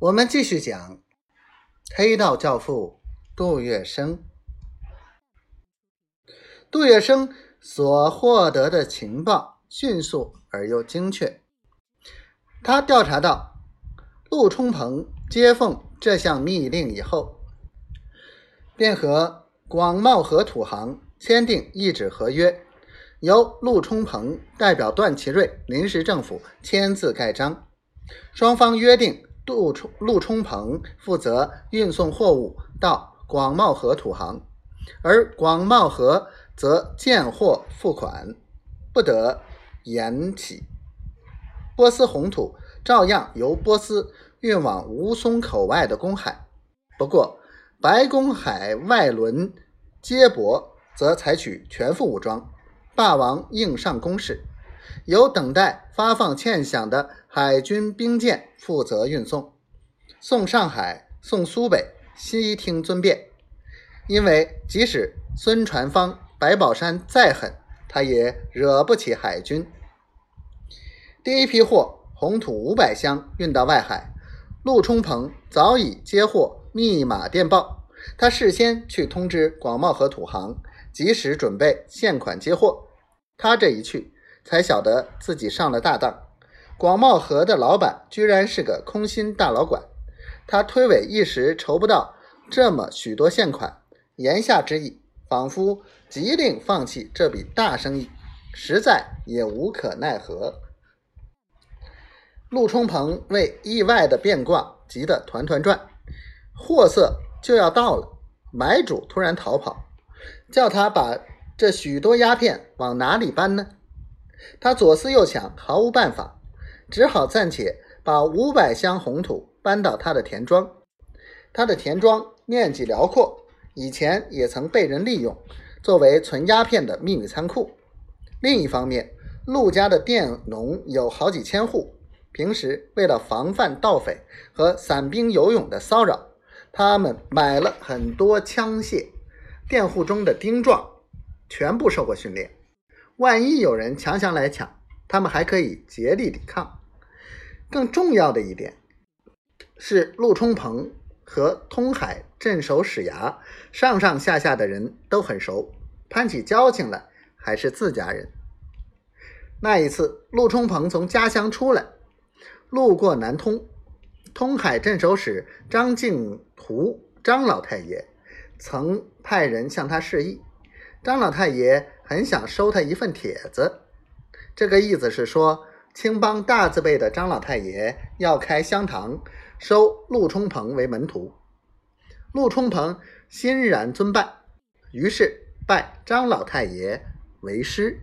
我们继续讲黑道教父杜月笙。杜月笙所获得的情报迅速而又精确。他调查到，陆冲鹏接奉这项密令以后，便和广茂河土行签订一纸合约，由陆冲鹏代表段祺瑞临时政府签字盖章，双方约定。陆冲陆冲鹏负责运送货物到广茂河土行，而广茂河则见货付款，不得延起。波斯红土照样由波斯运往吴淞口外的公海，不过白公海外轮接驳则采取全副武装，霸王硬上攻势。由等待发放欠饷的海军兵舰负责运送，送上海、送苏北，悉听尊便。因为即使孙传芳、白宝山再狠，他也惹不起海军。第一批货红土五百箱运到外海，陆冲鹏早已接获密码电报，他事先去通知广茂河土行，及时准备现款接货。他这一去。才晓得自己上了大当，广茂河的老板居然是个空心大老管，他推诿一时筹不到这么许多现款，言下之意仿佛急令放弃这笔大生意，实在也无可奈何。陆冲鹏为意外的变卦急得团团转，货色就要到了，买主突然逃跑，叫他把这许多鸦片往哪里搬呢？他左思右想，毫无办法，只好暂且把五百箱红土搬到他的田庄。他的田庄面积辽阔，以前也曾被人利用作为存鸦片的秘密仓库。另一方面，陆家的佃农有好几千户，平时为了防范盗匪和散兵游勇的骚扰，他们买了很多枪械。佃户中的丁壮全部受过训练。万一有人强行来抢，他们还可以竭力抵抗。更重要的一点是，陆冲鹏和通海镇守史衙上上下下的人都很熟，攀起交情来还是自家人。那一次，陆冲鹏从家乡出来，路过南通，通海镇守使张敬图张老太爷曾派人向他示意。张老太爷很想收他一份帖子，这个意思是说，青帮大字辈的张老太爷要开香堂，收陆冲鹏为门徒。陆冲鹏欣然尊拜，于是拜张老太爷为师。